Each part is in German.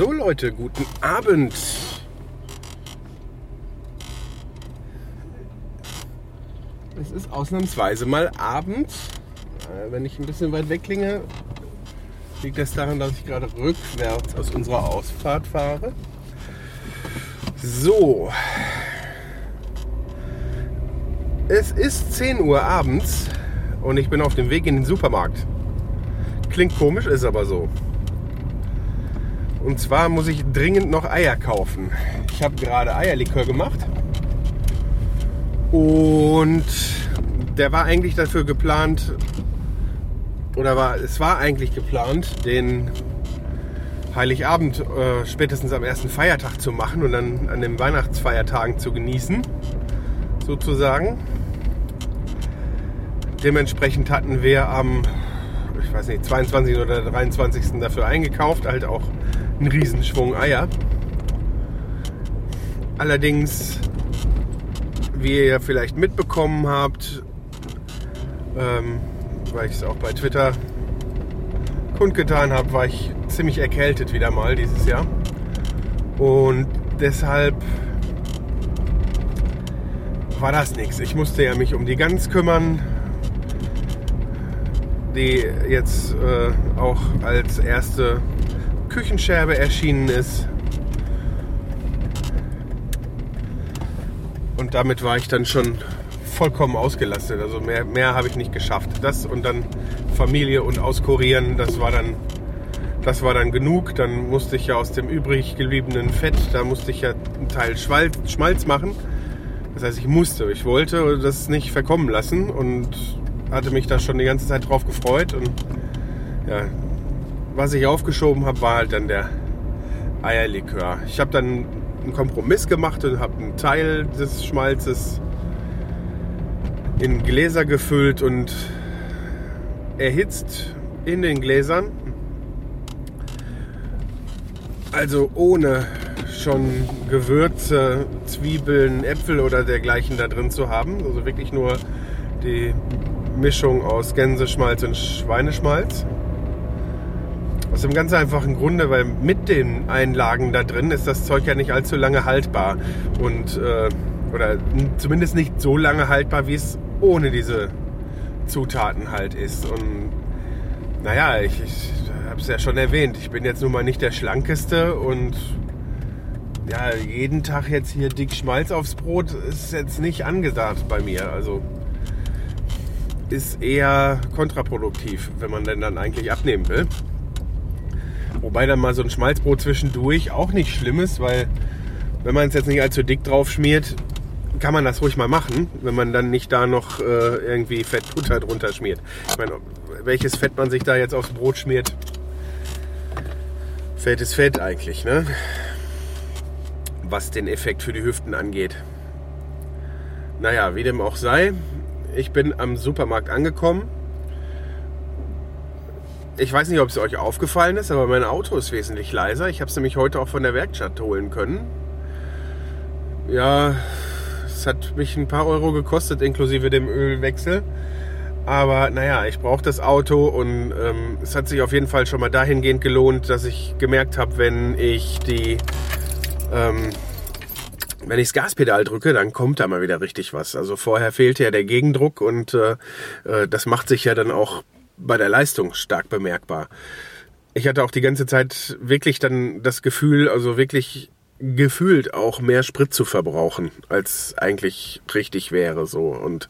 So Leute, guten Abend. Es ist ausnahmsweise mal Abend. Äh, Wenn ich ein bisschen weit weg klinge, liegt das daran, dass ich gerade rückwärts aus unserer Ausfahrt fahre. So. Es ist 10 Uhr abends und ich bin auf dem Weg in den Supermarkt. Klingt komisch, ist aber so. Und zwar muss ich dringend noch Eier kaufen. Ich habe gerade Eierlikör gemacht. Und der war eigentlich dafür geplant, oder war, es war eigentlich geplant, den Heiligabend äh, spätestens am ersten Feiertag zu machen und dann an den Weihnachtsfeiertagen zu genießen, sozusagen. Dementsprechend hatten wir am, ich weiß nicht, 22. oder 23. dafür eingekauft, halt auch einen Riesenschwung Eier. Allerdings, wie ihr ja vielleicht mitbekommen habt, ähm, weil ich es auch bei Twitter kundgetan habe, war ich ziemlich erkältet wieder mal dieses Jahr. Und deshalb war das nichts. Ich musste ja mich um die Gans kümmern, die jetzt äh, auch als erste Küchenscherbe erschienen ist. Und damit war ich dann schon vollkommen ausgelastet. Also mehr, mehr habe ich nicht geschafft. Das und dann Familie und auskurieren, das war dann, das war dann genug. Dann musste ich ja aus dem übrig gebliebenen Fett, da musste ich ja einen Teil Schmalz, machen. Das heißt, ich musste, ich wollte das nicht verkommen lassen und hatte mich da schon die ganze Zeit drauf gefreut. Und ja, was ich aufgeschoben habe, war halt dann der Eierlikör. Ich habe dann einen Kompromiss gemacht und habe einen Teil des Schmalzes in Gläser gefüllt und erhitzt in den Gläsern. Also ohne schon Gewürze, Zwiebeln, Äpfel oder dergleichen da drin zu haben. Also wirklich nur die Mischung aus Gänseschmalz und Schweineschmalz. Aus dem ganz einfachen Grunde, weil mit den Einlagen da drin ist das Zeug ja nicht allzu lange haltbar. Und, äh, oder zumindest nicht so lange haltbar, wie es ohne diese Zutaten halt ist. Und naja, ich, ich habe es ja schon erwähnt, ich bin jetzt nun mal nicht der Schlankeste und ja, jeden Tag jetzt hier dick Schmalz aufs Brot ist jetzt nicht angesagt bei mir. Also ist eher kontraproduktiv, wenn man denn dann eigentlich abnehmen will. Wobei dann mal so ein Schmalzbrot zwischendurch auch nicht schlimm ist, weil wenn man es jetzt nicht allzu dick drauf schmiert, kann man das ruhig mal machen, wenn man dann nicht da noch äh, irgendwie Fettbutter drunter schmiert. Ich meine, welches Fett man sich da jetzt aufs Brot schmiert, Fett ist Fett eigentlich, ne? Was den Effekt für die Hüften angeht. Naja, wie dem auch sei, ich bin am Supermarkt angekommen. Ich weiß nicht, ob es euch aufgefallen ist, aber mein Auto ist wesentlich leiser. Ich habe es nämlich heute auch von der Werkstatt holen können. Ja, es hat mich ein paar Euro gekostet, inklusive dem Ölwechsel. Aber naja, ich brauche das Auto und ähm, es hat sich auf jeden Fall schon mal dahingehend gelohnt, dass ich gemerkt habe, wenn ich die, ähm, wenn ich das Gaspedal drücke, dann kommt da mal wieder richtig was. Also vorher fehlte ja der Gegendruck und äh, äh, das macht sich ja dann auch bei der Leistung stark bemerkbar. Ich hatte auch die ganze Zeit wirklich dann das Gefühl, also wirklich gefühlt auch mehr Sprit zu verbrauchen, als eigentlich richtig wäre so. Und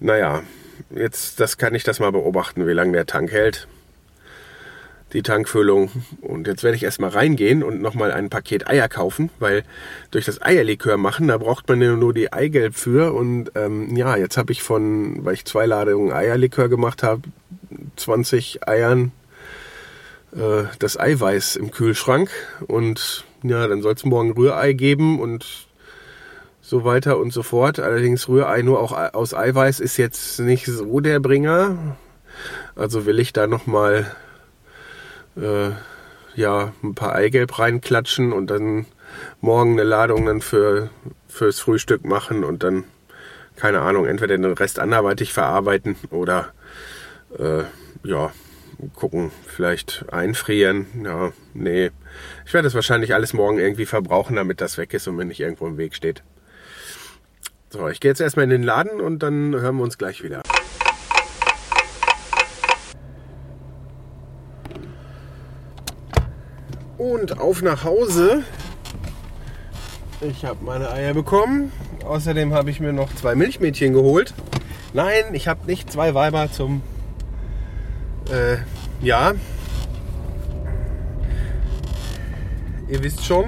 naja, jetzt das kann ich das mal beobachten, wie lange der Tank hält. Die Tankfüllung. Und jetzt werde ich erstmal reingehen und nochmal ein Paket Eier kaufen, weil durch das Eierlikör machen, da braucht man ja nur die Eigelb für. Und ähm, ja, jetzt habe ich von, weil ich zwei Ladungen Eierlikör gemacht habe, 20 Eiern äh, das Eiweiß im Kühlschrank. Und ja, dann soll es morgen Rührei geben und so weiter und so fort. Allerdings Rührei nur auch aus Eiweiß ist jetzt nicht so der Bringer. Also will ich da nochmal äh, ja, ein paar Eigelb reinklatschen und dann morgen eine Ladung dann für, fürs Frühstück machen und dann, keine Ahnung, entweder den Rest anderweitig verarbeiten oder äh, ja, gucken, vielleicht einfrieren. Ja, nee. Ich werde das wahrscheinlich alles morgen irgendwie verbrauchen, damit das weg ist und mir nicht irgendwo im Weg steht. So, ich gehe jetzt erstmal in den Laden und dann hören wir uns gleich wieder. Und auf nach Hause. Ich habe meine Eier bekommen. Außerdem habe ich mir noch zwei Milchmädchen geholt. Nein, ich habe nicht zwei Weiber zum... Äh, ja. Ihr wisst schon.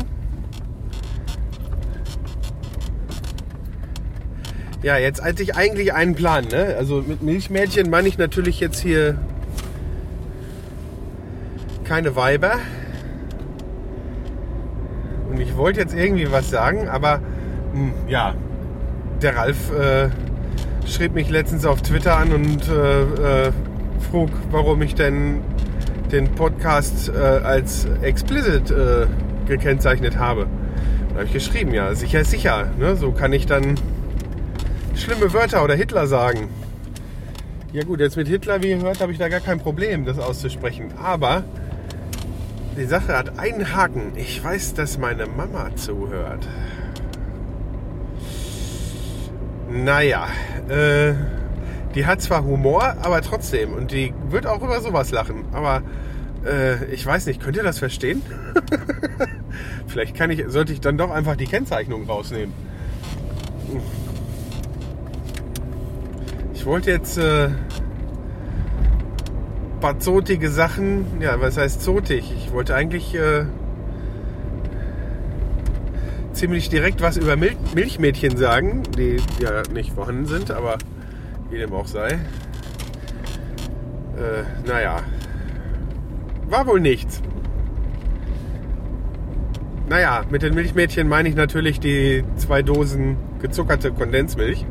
Ja, jetzt hatte ich eigentlich einen Plan. Ne? Also mit Milchmädchen meine ich natürlich jetzt hier keine Weiber. Und ich wollte jetzt irgendwie was sagen, aber mh, hm, ja, der Ralf äh, schrieb mich letztens auf Twitter an und äh, äh, frug, warum ich denn den Podcast äh, als explicit äh, gekennzeichnet habe. Da habe ich geschrieben, ja, sicher sicher. Ne? So kann ich dann schlimme Wörter oder Hitler sagen. Ja gut, jetzt mit Hitler, wie ihr hört, habe ich da gar kein Problem, das auszusprechen. Aber die Sache hat einen Haken. Ich weiß, dass meine Mama zuhört. Naja, äh, die hat zwar Humor, aber trotzdem. Und die wird auch über sowas lachen. Aber äh, ich weiß nicht, könnt ihr das verstehen? Vielleicht kann ich, sollte ich dann doch einfach die Kennzeichnung rausnehmen. Ich wollte jetzt äh, paar zotige Sachen. Ja, was heißt zotig? Ich wollte eigentlich äh, ziemlich direkt was über Mil Milchmädchen sagen, die ja nicht vorhanden sind, aber wie dem auch sei. Äh, naja, war wohl nichts. Naja, mit den Milchmädchen meine ich natürlich die zwei Dosen gezuckerte Kondensmilch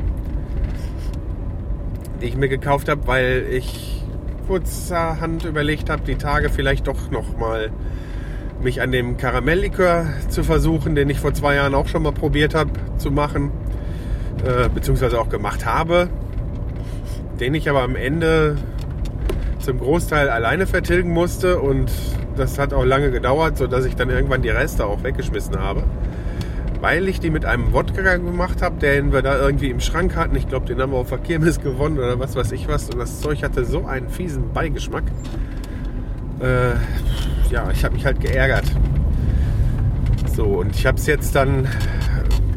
die ich mir gekauft habe, weil ich kurzerhand überlegt habe, die Tage vielleicht doch noch mal mich an dem Karamelllikör zu versuchen, den ich vor zwei Jahren auch schon mal probiert habe zu machen, äh, beziehungsweise auch gemacht habe, den ich aber am Ende zum Großteil alleine vertilgen musste und das hat auch lange gedauert, sodass ich dann irgendwann die Reste auch weggeschmissen habe weil ich die mit einem Wodka gemacht habe, den wir da irgendwie im Schrank hatten. Ich glaube, den haben wir auf der gewonnen oder was weiß ich was. Und das Zeug hatte so einen fiesen Beigeschmack. Äh, ja, ich habe mich halt geärgert. So, und ich habe es jetzt dann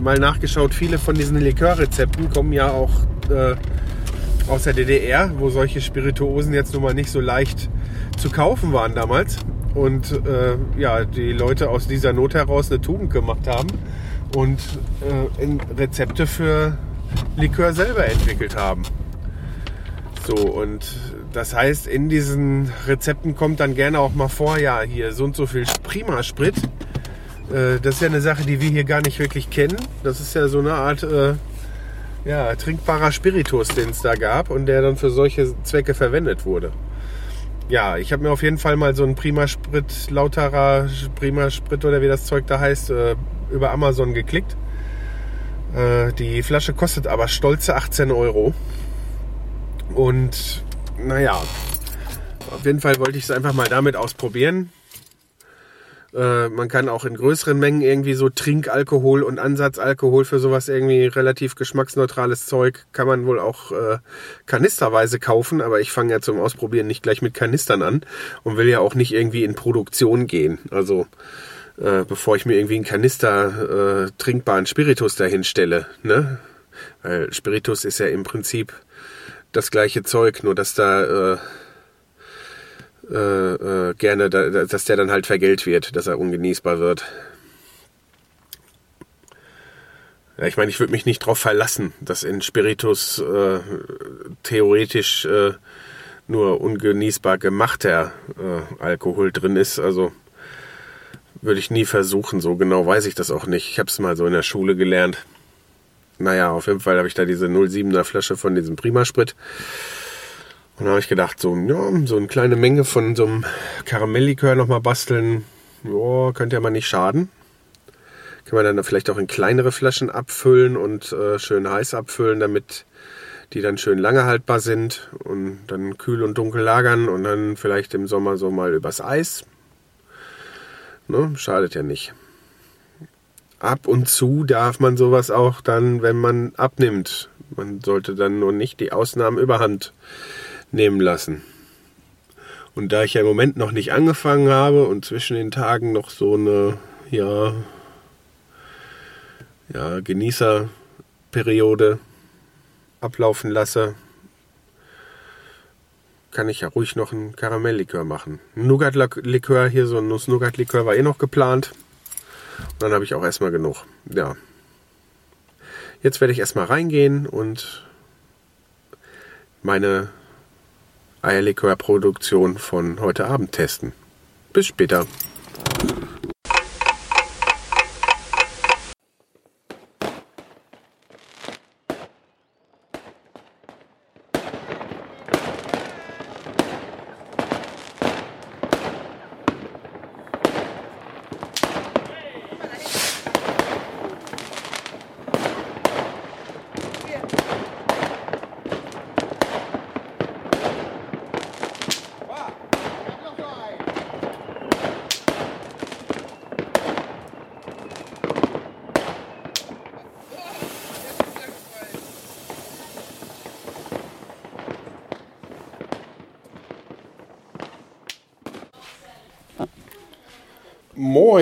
mal nachgeschaut. Viele von diesen Likörrezepten kommen ja auch äh, aus der DDR, wo solche Spirituosen jetzt nun mal nicht so leicht zu kaufen waren damals. Und äh, ja, die Leute aus dieser Not heraus eine Tugend gemacht haben und äh, Rezepte für Likör selber entwickelt haben. So, und das heißt, in diesen Rezepten kommt dann gerne auch mal vor, ja, hier so und so viel Prima-Sprit. Äh, das ist ja eine Sache, die wir hier gar nicht wirklich kennen. Das ist ja so eine Art äh, ja, trinkbarer Spiritus, den es da gab und der dann für solche Zwecke verwendet wurde. Ja, ich habe mir auf jeden Fall mal so einen Prima-Sprit, lauterer Prima-Sprit oder wie das Zeug da heißt, äh, über Amazon geklickt. Äh, die Flasche kostet aber stolze 18 Euro. Und naja, auf jeden Fall wollte ich es einfach mal damit ausprobieren. Äh, man kann auch in größeren Mengen irgendwie so Trinkalkohol und Ansatzalkohol für sowas irgendwie relativ geschmacksneutrales Zeug kann man wohl auch äh, kanisterweise kaufen, aber ich fange ja zum Ausprobieren nicht gleich mit Kanistern an und will ja auch nicht irgendwie in Produktion gehen. Also äh, bevor ich mir irgendwie einen Kanister äh, trinkbaren Spiritus dahin stelle. Ne? Weil Spiritus ist ja im Prinzip das gleiche Zeug, nur dass da äh, äh, gerne, da, dass der dann halt vergällt wird, dass er ungenießbar wird. Ja, ich meine, ich würde mich nicht darauf verlassen, dass in Spiritus äh, theoretisch äh, nur ungenießbar gemachter äh, Alkohol drin ist. Also würde ich nie versuchen. So genau weiß ich das auch nicht. Ich habe es mal so in der Schule gelernt. Naja, auf jeden Fall habe ich da diese 07er Flasche von diesem Primasprit. Und da habe ich gedacht, so, ja, so eine kleine Menge von so einem Karamelllikör nochmal basteln, ja, könnte ja mal nicht schaden. Kann man dann vielleicht auch in kleinere Flaschen abfüllen und äh, schön heiß abfüllen, damit die dann schön lange haltbar sind und dann kühl und dunkel lagern und dann vielleicht im Sommer so mal übers Eis. Ne? Schadet ja nicht. Ab und zu darf man sowas auch dann, wenn man abnimmt. Man sollte dann nur nicht die Ausnahmen überhand nehmen lassen. Und da ich ja im Moment noch nicht angefangen habe und zwischen den Tagen noch so eine, ja, ja, Genießerperiode ablaufen lasse, kann ich ja ruhig noch einen Karamelllikör machen. Ein Nougat-Likör hier, so ein Nuss-Nougat-Likör war eh noch geplant. Und dann habe ich auch erstmal genug. Ja. Jetzt werde ich erstmal reingehen und meine Eierlikör-Produktion von heute Abend testen. Bis später.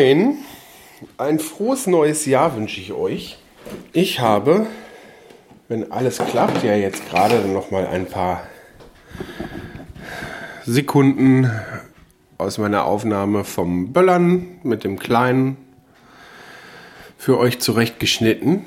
Moin, ein frohes neues Jahr wünsche ich euch. Ich habe, wenn alles klappt, ja jetzt gerade noch mal ein paar Sekunden aus meiner Aufnahme vom Böllern mit dem Kleinen für euch zurechtgeschnitten.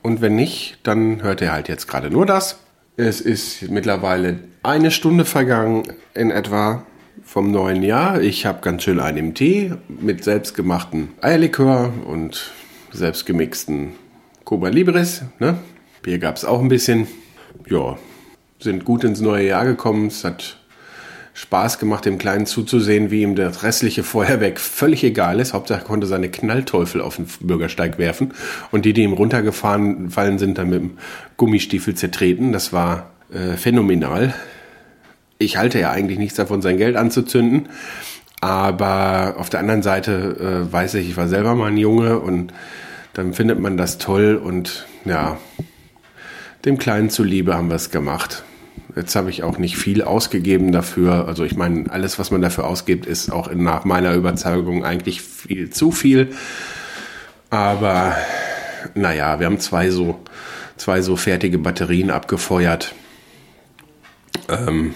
Und wenn nicht, dann hört ihr halt jetzt gerade nur das. Es ist mittlerweile eine Stunde vergangen in etwa vom neuen Jahr. Ich habe ganz schön einen Tee mit selbstgemachten Eierlikör und selbstgemixten Cuba Libres. Ne? Bier gab es auch ein bisschen. Ja, sind gut ins neue Jahr gekommen. Es hat Spaß gemacht, dem Kleinen zuzusehen, wie ihm das restliche Feuerwerk völlig egal ist. Hauptsache er konnte seine Knallteufel auf den Bürgersteig werfen. Und die, die ihm runtergefahren fallen sind, dann mit dem Gummistiefel zertreten. Das war äh, phänomenal ich halte ja eigentlich nichts davon, sein Geld anzuzünden. Aber auf der anderen Seite äh, weiß ich, ich war selber mal ein Junge und dann findet man das toll und ja, dem Kleinen zuliebe haben wir es gemacht. Jetzt habe ich auch nicht viel ausgegeben dafür. Also ich meine, alles, was man dafür ausgibt, ist auch nach meiner Überzeugung eigentlich viel zu viel. Aber naja, wir haben zwei so, zwei so fertige Batterien abgefeuert. Ähm,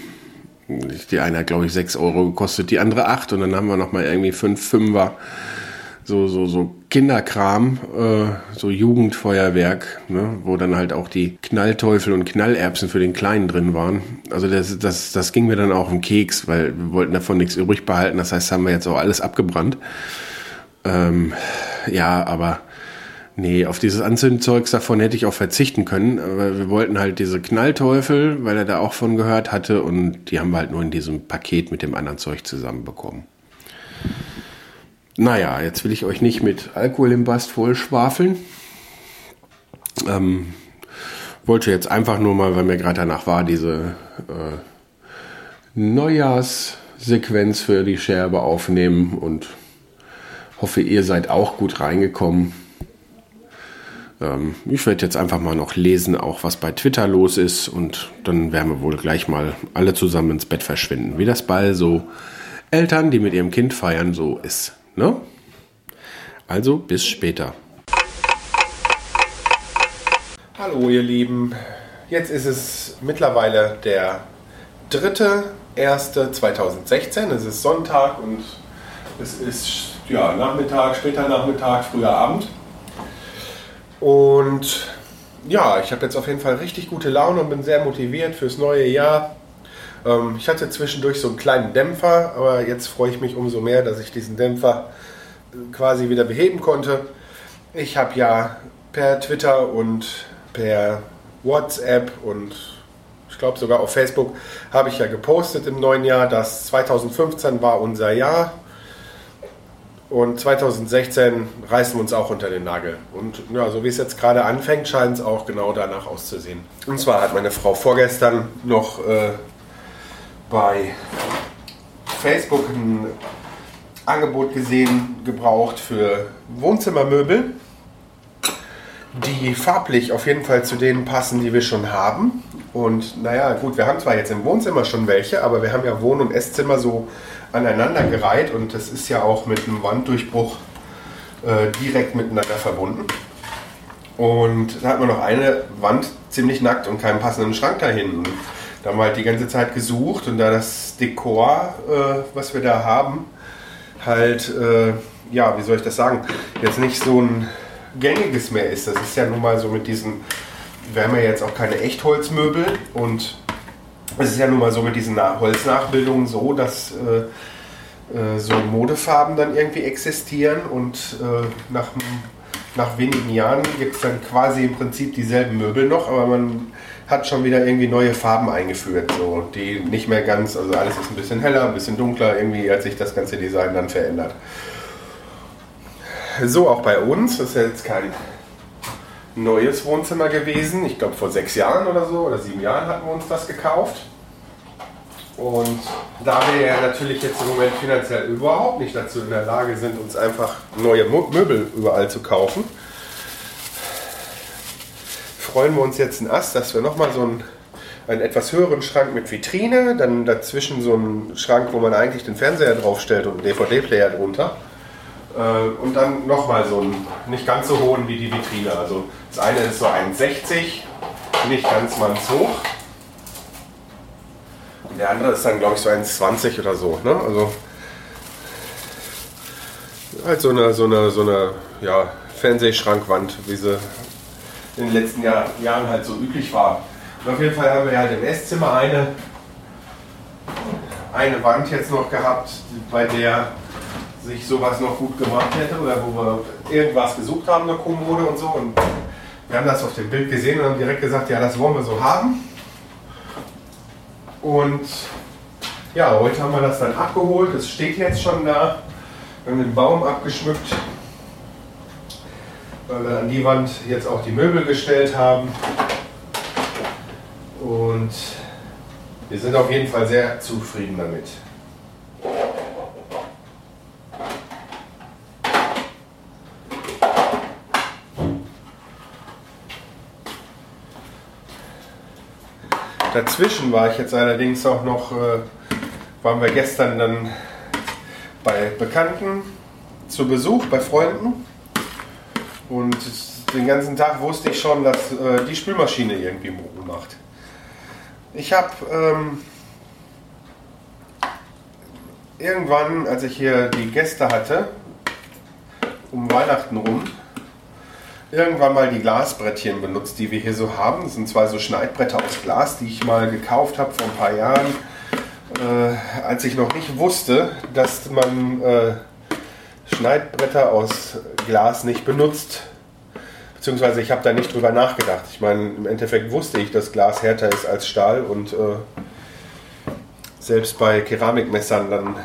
die eine hat, glaube ich, 6 Euro gekostet, die andere 8 und dann haben wir nochmal irgendwie 5 Fünfer. So, so, so Kinderkram, äh, so Jugendfeuerwerk, ne, wo dann halt auch die Knallteufel und Knallerbsen für den Kleinen drin waren. Also das, das, das ging mir dann auch im Keks, weil wir wollten davon nichts übrig behalten. Das heißt, haben wir jetzt auch alles abgebrannt. Ähm, ja, aber Nee, auf dieses Anzündzeugs davon hätte ich auch verzichten können. Aber wir wollten halt diese Knallteufel, weil er da auch von gehört hatte. Und die haben wir halt nur in diesem Paket mit dem anderen Zeug zusammenbekommen. Naja, jetzt will ich euch nicht mit Alkohol im Bast voll schwafeln. Ähm, wollte jetzt einfach nur mal, weil mir gerade danach war, diese äh, Neujahrssequenz für die Scherbe aufnehmen und hoffe, ihr seid auch gut reingekommen. Ähm, ich werde jetzt einfach mal noch lesen, auch was bei Twitter los ist und dann werden wir wohl gleich mal alle zusammen ins Bett verschwinden. Wie das bei so Eltern, die mit ihrem Kind feiern, so ist. Ne? Also bis später. Hallo ihr Lieben, jetzt ist es mittlerweile der 3.1.2016, es ist Sonntag und es ist ja, Nachmittag, später Nachmittag, früher Abend. Und ja, ich habe jetzt auf jeden Fall richtig gute Laune und bin sehr motiviert fürs neue Jahr. Ähm, ich hatte zwischendurch so einen kleinen Dämpfer, aber jetzt freue ich mich umso mehr, dass ich diesen Dämpfer äh, quasi wieder beheben konnte. Ich habe ja per Twitter und per WhatsApp und ich glaube sogar auf Facebook habe ich ja gepostet im neuen Jahr, dass 2015 war unser Jahr und 2016 reißen wir uns auch unter den Nagel. Und ja, so wie es jetzt gerade anfängt, scheint es auch genau danach auszusehen. Und zwar hat meine Frau vorgestern noch äh, bei Facebook ein Angebot gesehen, gebraucht für Wohnzimmermöbel, die farblich auf jeden Fall zu denen passen, die wir schon haben. Und naja, gut, wir haben zwar jetzt im Wohnzimmer schon welche, aber wir haben ja Wohn- und Esszimmer so aneinandergereiht und das ist ja auch mit einem Wanddurchbruch äh, direkt miteinander verbunden. Und da hat man noch eine Wand ziemlich nackt und keinen passenden Schrank dahin. Da haben wir halt die ganze Zeit gesucht und da das Dekor, äh, was wir da haben, halt, äh, ja, wie soll ich das sagen, jetzt nicht so ein gängiges mehr ist. Das ist ja nun mal so mit diesen, wir haben ja jetzt auch keine Echtholzmöbel und es ist ja nun mal so mit diesen Holznachbildungen so, dass äh, äh, so Modefarben dann irgendwie existieren und äh, nach, nach wenigen Jahren gibt es dann quasi im Prinzip dieselben Möbel noch, aber man hat schon wieder irgendwie neue Farben eingeführt, so, die nicht mehr ganz, also alles ist ein bisschen heller, ein bisschen dunkler, irgendwie hat sich das ganze Design dann verändert. So auch bei uns, das ist ja jetzt kein neues Wohnzimmer gewesen. Ich glaube vor sechs Jahren oder so oder sieben Jahren hatten wir uns das gekauft. Und da wir ja natürlich jetzt im Moment finanziell überhaupt nicht dazu in der Lage sind, uns einfach neue Möbel überall zu kaufen, freuen wir uns jetzt einen Ast, dass wir nochmal so einen, einen etwas höheren Schrank mit Vitrine, dann dazwischen so einen Schrank, wo man eigentlich den Fernseher draufstellt und einen DVD-Player drunter. Äh, und dann nochmal so einen nicht ganz so hohen wie die Vitrine. Also das eine ist so 1,60, nicht ganz mannshoch. Und der andere ist dann, glaube ich, so 1,20 oder so. Ne? Also halt so eine, so eine, so eine ja, Fernsehschrankwand, wie sie in den letzten Jahr, Jahren halt so üblich war. Und auf jeden Fall haben wir halt im Esszimmer eine, eine Wand jetzt noch gehabt, bei der sich sowas noch gut gemacht hätte oder wo wir irgendwas gesucht haben, eine Kommode und so. Und wir haben das auf dem Bild gesehen und haben direkt gesagt, ja, das wollen wir so haben. Und ja, heute haben wir das dann abgeholt. Es steht jetzt schon da. Wir haben den Baum abgeschmückt, weil wir an die Wand jetzt auch die Möbel gestellt haben. Und wir sind auf jeden Fall sehr zufrieden damit. Dazwischen war ich jetzt allerdings auch noch, äh, waren wir gestern dann bei Bekannten zu Besuch, bei Freunden. Und den ganzen Tag wusste ich schon, dass äh, die Spülmaschine irgendwie Mucken macht. Ich habe ähm, irgendwann, als ich hier die Gäste hatte, um Weihnachten rum, irgendwann mal die Glasbrettchen benutzt, die wir hier so haben. Das sind zwei so Schneidbretter aus Glas, die ich mal gekauft habe vor ein paar Jahren, äh, als ich noch nicht wusste, dass man äh, Schneidbretter aus Glas nicht benutzt. Beziehungsweise ich habe da nicht drüber nachgedacht. Ich meine, im Endeffekt wusste ich, dass Glas härter ist als Stahl und äh, selbst bei Keramikmessern dann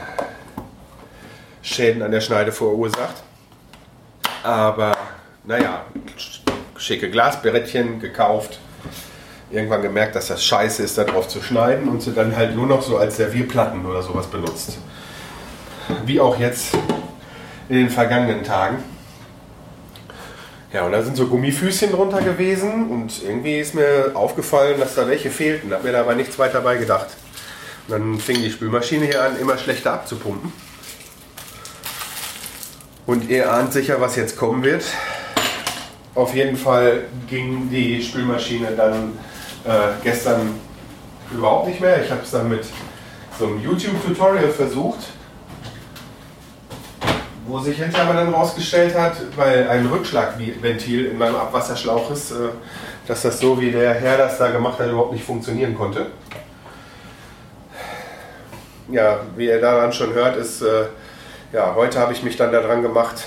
Schäden an der Schneide verursacht. Aber naja, schicke Glasberettchen gekauft. Irgendwann gemerkt, dass das scheiße ist, darauf zu schneiden und sie dann halt nur noch so als Servierplatten oder sowas benutzt. Wie auch jetzt in den vergangenen Tagen. Ja, und da sind so Gummifüßchen drunter gewesen und irgendwie ist mir aufgefallen, dass da welche fehlten. Hab mir dabei nichts weiter bei gedacht. Und dann fing die Spülmaschine hier an, immer schlechter abzupumpen. Und ihr ahnt sicher, was jetzt kommen wird. Auf jeden Fall ging die Spülmaschine dann äh, gestern überhaupt nicht mehr. Ich habe es dann mit so einem YouTube-Tutorial versucht, wo sich hinterher aber dann rausgestellt hat, weil ein Rückschlagventil in meinem Abwasserschlauch ist, äh, dass das so wie der Herr das da gemacht hat überhaupt nicht funktionieren konnte. ja, wie ihr daran schon hört, ist, äh, ja, heute habe ich mich dann daran gemacht,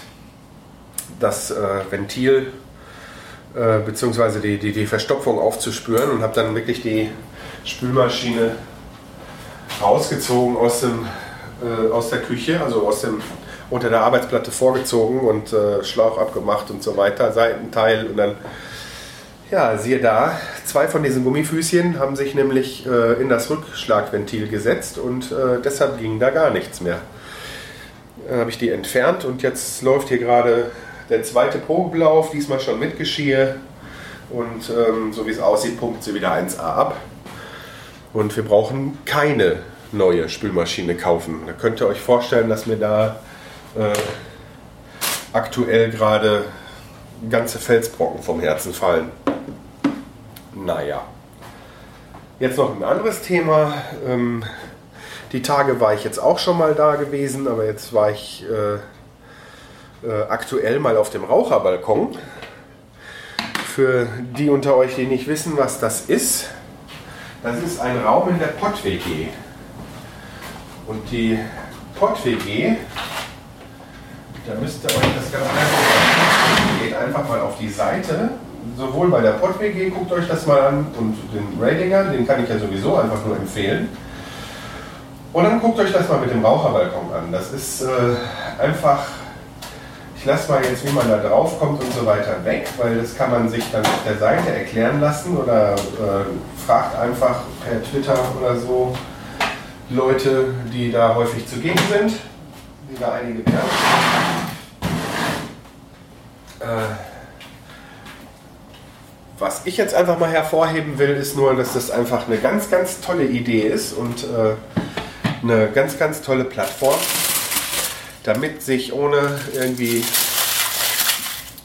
das äh, Ventil äh, bzw. Die, die, die Verstopfung aufzuspüren und habe dann wirklich die Spülmaschine rausgezogen aus, dem, äh, aus der Küche, also aus dem unter der Arbeitsplatte vorgezogen und äh, Schlauch abgemacht und so weiter, Seitenteil und dann, ja, siehe da, zwei von diesen Gummifüßchen haben sich nämlich äh, in das Rückschlagventil gesetzt und äh, deshalb ging da gar nichts mehr. Dann habe ich die entfernt und jetzt läuft hier gerade der zweite Probelauf, diesmal schon mit Geschirr und ähm, so wie es aussieht, pumpt sie wieder 1A ab. Und wir brauchen keine neue Spülmaschine kaufen. Da könnt ihr euch vorstellen, dass mir da äh, aktuell gerade ganze Felsbrocken vom Herzen fallen. Naja. Jetzt noch ein anderes Thema. Ähm, die Tage war ich jetzt auch schon mal da gewesen, aber jetzt war ich äh, äh, aktuell mal auf dem Raucherbalkon. Für die unter euch, die nicht wissen, was das ist, das ist ein Raum in der Pott-WG. Und die Pott-WG da müsst ihr euch das ganz einfach Geht einfach mal auf die Seite. Sowohl bei der PodWG, guckt euch das mal an, und den Radinger, den kann ich ja sowieso einfach nur empfehlen. Und dann guckt euch das mal mit dem Raucherbalkon an. Das ist äh, einfach, ich lasse mal jetzt, wie man da drauf kommt und so weiter weg, weil das kann man sich dann auf der Seite erklären lassen oder äh, fragt einfach per Twitter oder so Leute, die da häufig zugegen sind, die da einige kennen. Äh, was ich jetzt einfach mal hervorheben will, ist nur, dass das einfach eine ganz, ganz tolle Idee ist und äh, eine ganz, ganz tolle Plattform, damit sich ohne irgendwie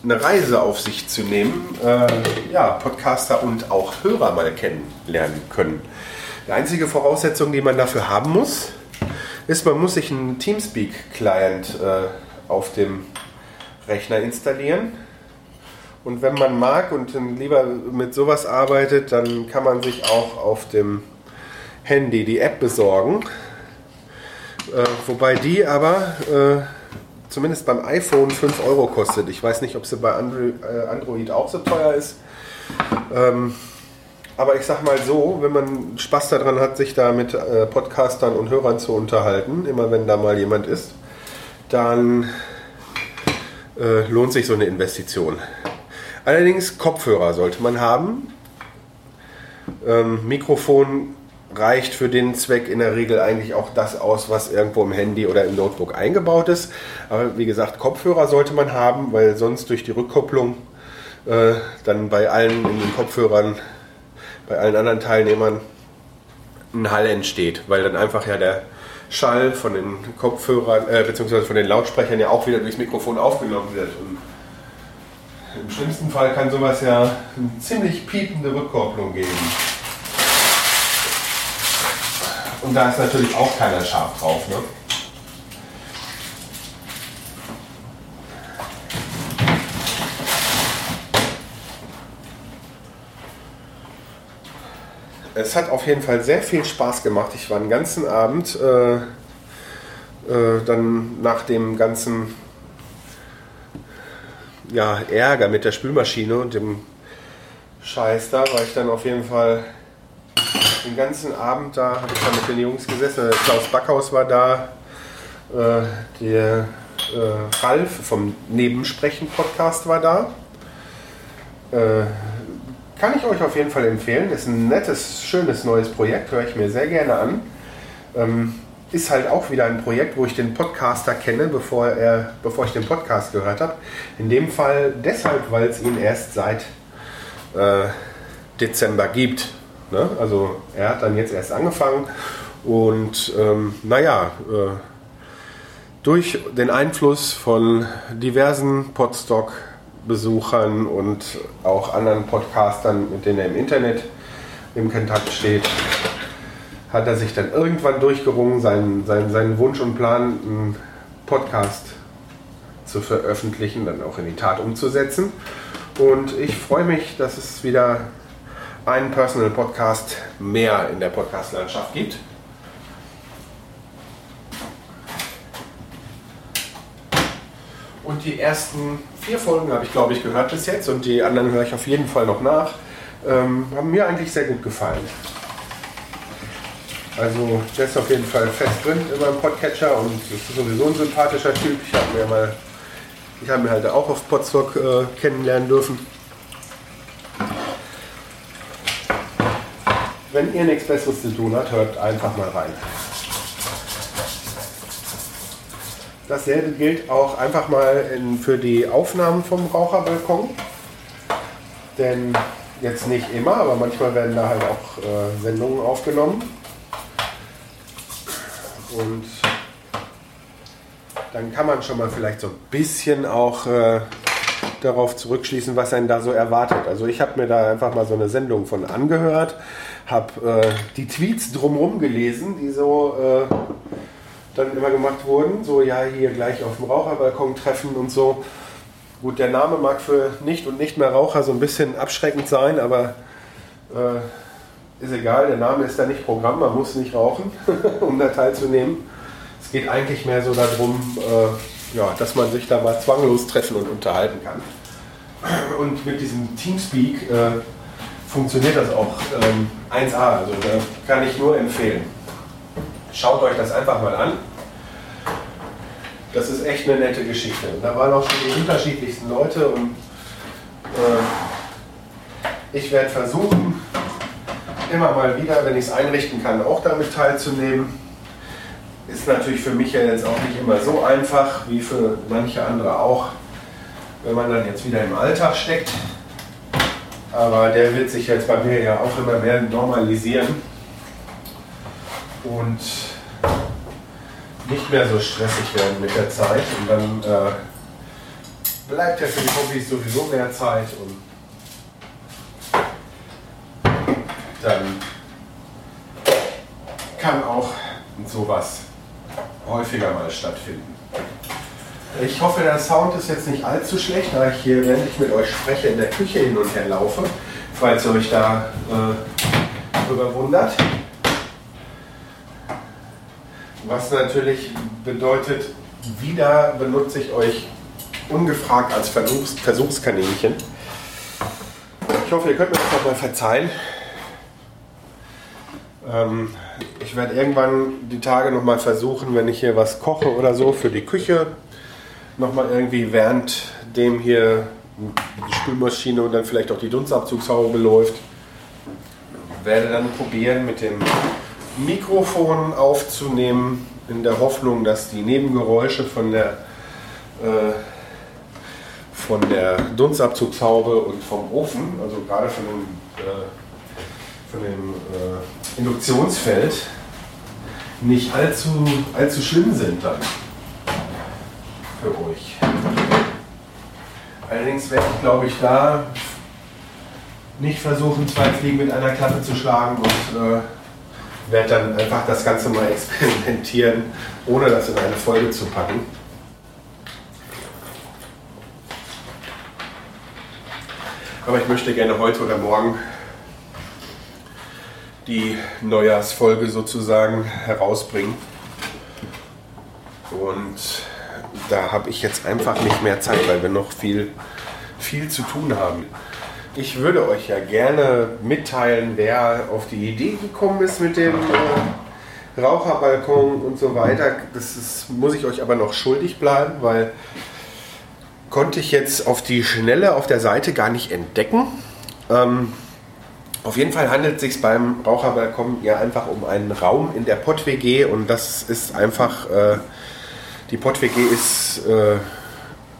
eine Reise auf sich zu nehmen, äh, ja, Podcaster und auch Hörer mal kennenlernen können. Die einzige Voraussetzung, die man dafür haben muss, ist, man muss sich einen Teamspeak-Client äh, auf dem Rechner installieren. Und wenn man mag und lieber mit sowas arbeitet, dann kann man sich auch auf dem Handy die App besorgen. Äh, wobei die aber äh, zumindest beim iPhone 5 Euro kostet. Ich weiß nicht, ob sie bei Android, äh, Android auch so teuer ist. Ähm, aber ich sag mal so, wenn man Spaß daran hat, sich da mit äh, Podcastern und Hörern zu unterhalten, immer wenn da mal jemand ist, dann äh, lohnt sich so eine Investition. Allerdings Kopfhörer sollte man haben. Ähm, Mikrofon reicht für den Zweck in der Regel eigentlich auch das aus, was irgendwo im Handy oder im Notebook eingebaut ist. Aber wie gesagt, Kopfhörer sollte man haben, weil sonst durch die Rückkopplung äh, dann bei allen in den Kopfhörern, bei allen anderen Teilnehmern ein Hall entsteht, weil dann einfach ja der Schall von den Kopfhörern äh, bzw. von den Lautsprechern ja auch wieder durchs Mikrofon aufgenommen wird. Und im schlimmsten Fall kann sowas ja eine ziemlich piepende Rückkopplung geben. Und da ist natürlich auch keiner scharf drauf. Ne? Es hat auf jeden Fall sehr viel Spaß gemacht. Ich war den ganzen Abend äh, äh, dann nach dem ganzen ja, Ärger mit der Spülmaschine und dem Scheiß da, war ich dann auf jeden Fall den ganzen Abend da, habe ich da mit den Jungs gesessen. Klaus Backhaus war da, äh, der äh, Ralf vom Nebensprechen-Podcast war da. Äh, kann ich euch auf jeden Fall empfehlen. Ist ein nettes, schönes neues Projekt, höre ich mir sehr gerne an. Ähm, ist halt auch wieder ein Projekt, wo ich den Podcaster kenne, bevor, er, bevor ich den Podcast gehört habe. In dem Fall deshalb, weil es ihn erst seit äh, Dezember gibt. Ne? Also er hat dann jetzt erst angefangen und ähm, naja, äh, durch den Einfluss von diversen Podstock-Besuchern und auch anderen Podcastern, mit denen er im Internet im Kontakt steht, hat er sich dann irgendwann durchgerungen, seinen, seinen, seinen Wunsch und Plan, einen Podcast zu veröffentlichen, dann auch in die Tat umzusetzen. Und ich freue mich, dass es wieder einen Personal Podcast mehr in der Podcastlandschaft gibt. Und die ersten vier Folgen habe ich, glaube ich, gehört bis jetzt und die anderen höre ich auf jeden Fall noch nach. Ähm, haben mir eigentlich sehr gut gefallen. Also der ist auf jeden Fall fest drin in meinem Podcatcher und ist sowieso ein sympathischer Typ. Ich habe mir mal, mir halt auch auf Potsdok äh, kennenlernen dürfen. Wenn ihr nichts Besseres zu tun habt, hört einfach mal rein. Dasselbe gilt auch einfach mal in, für die Aufnahmen vom Raucherbalkon. Denn jetzt nicht immer, aber manchmal werden da halt auch äh, Sendungen aufgenommen. Und dann kann man schon mal vielleicht so ein bisschen auch äh, darauf zurückschließen, was einen da so erwartet. Also ich habe mir da einfach mal so eine Sendung von angehört, habe äh, die Tweets drumherum gelesen, die so äh, dann immer gemacht wurden. So, ja, hier gleich auf dem Raucherbalkon treffen und so. Gut, der Name mag für nicht und nicht mehr Raucher so ein bisschen abschreckend sein, aber äh, ist egal, der Name ist da nicht Programm, man muss nicht rauchen, um da teilzunehmen. Es geht eigentlich mehr so darum, äh, ja, dass man sich da mal zwanglos treffen und unterhalten kann. Und mit diesem Teamspeak äh, funktioniert das auch ähm, 1A, also da kann ich nur empfehlen. Schaut euch das einfach mal an. Das ist echt eine nette Geschichte. Da waren auch schon die unterschiedlichsten Leute und äh, ich werde versuchen, immer mal wieder, wenn ich es einrichten kann, auch damit teilzunehmen. Ist natürlich für mich ja jetzt auch nicht immer so einfach, wie für manche andere auch, wenn man dann jetzt wieder im Alltag steckt. Aber der wird sich jetzt bei mir ja auch immer mehr normalisieren und nicht mehr so stressig werden mit der Zeit. Und dann äh, bleibt ja für die Hobbys sowieso mehr Zeit und dann kann auch sowas häufiger mal stattfinden. Ich hoffe, der Sound ist jetzt nicht allzu schlecht, da ich hier, während ich mit euch spreche, in der Küche hin und her laufe, falls ihr euch da äh, drüber wundert. Was natürlich bedeutet, wieder benutze ich euch ungefragt als Versuchs Versuchskaninchen. Ich hoffe, ihr könnt mir das nochmal verzeihen. Ähm, ich werde irgendwann die Tage nochmal versuchen, wenn ich hier was koche oder so für die Küche, nochmal irgendwie während dem hier die Spülmaschine und dann vielleicht auch die Dunstabzugshaube läuft, werde dann probieren mit dem Mikrofon aufzunehmen, in der Hoffnung, dass die Nebengeräusche von der, äh, von der Dunstabzugshaube und vom Ofen, also gerade von dem, äh, von dem äh, Induktionsfeld, nicht allzu, allzu schlimm sind dann für euch. Allerdings werde ich, glaube ich, da nicht versuchen, zwei Fliegen mit einer Klappe zu schlagen und äh, werde dann einfach das Ganze mal experimentieren, ohne das in eine Folge zu packen. Aber ich möchte gerne heute oder morgen die Neujahrsfolge sozusagen herausbringen. Und da habe ich jetzt einfach nicht mehr Zeit, weil wir noch viel, viel zu tun haben. Ich würde euch ja gerne mitteilen, wer auf die Idee gekommen ist mit dem äh, Raucherbalkon und so weiter. Das ist, muss ich euch aber noch schuldig bleiben, weil konnte ich jetzt auf die Schnelle auf der Seite gar nicht entdecken. Ähm, auf jeden Fall handelt es sich beim Raucherbalkon ja einfach um einen Raum in der Pott-WG und das ist einfach, äh, die Pott-WG ist äh,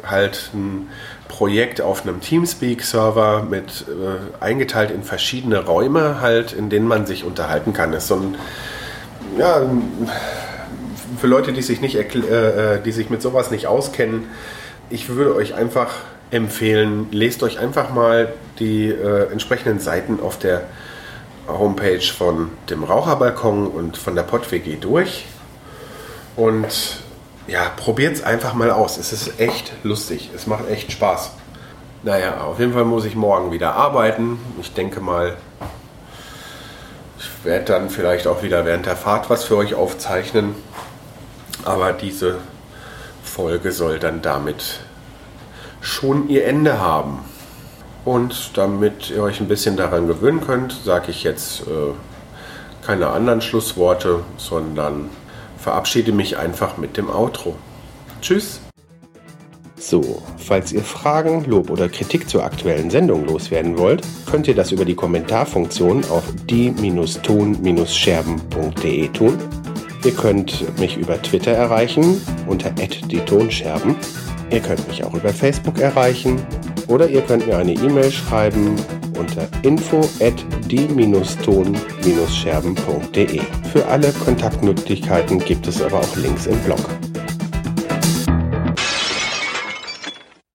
halt ein Projekt auf einem Teamspeak-Server mit äh, eingeteilt in verschiedene Räume halt, in denen man sich unterhalten kann. Ist so ein, ja, für Leute, die sich, nicht äh, die sich mit sowas nicht auskennen, ich würde euch einfach empfehlen, lest euch einfach mal die äh, entsprechenden Seiten auf der Homepage von dem Raucherbalkon und von der PodWG durch und ja, probiert es einfach mal aus. Es ist echt lustig. Es macht echt Spaß. Naja, auf jeden Fall muss ich morgen wieder arbeiten. Ich denke mal, ich werde dann vielleicht auch wieder während der Fahrt was für euch aufzeichnen. Aber diese Folge soll dann damit schon ihr Ende haben. Und damit ihr euch ein bisschen daran gewöhnen könnt, sage ich jetzt äh, keine anderen Schlussworte, sondern verabschiede mich einfach mit dem Outro. Tschüss! So, falls ihr Fragen, Lob oder Kritik zur aktuellen Sendung loswerden wollt, könnt ihr das über die Kommentarfunktion auf die-ton-scherben.de tun. Ihr könnt mich über Twitter erreichen unter die Tonscherben. Ihr könnt mich auch über Facebook erreichen oder ihr könnt mir eine E-Mail schreiben unter info at die-ton-scherben.de. Für alle Kontaktmöglichkeiten gibt es aber auch Links im Blog.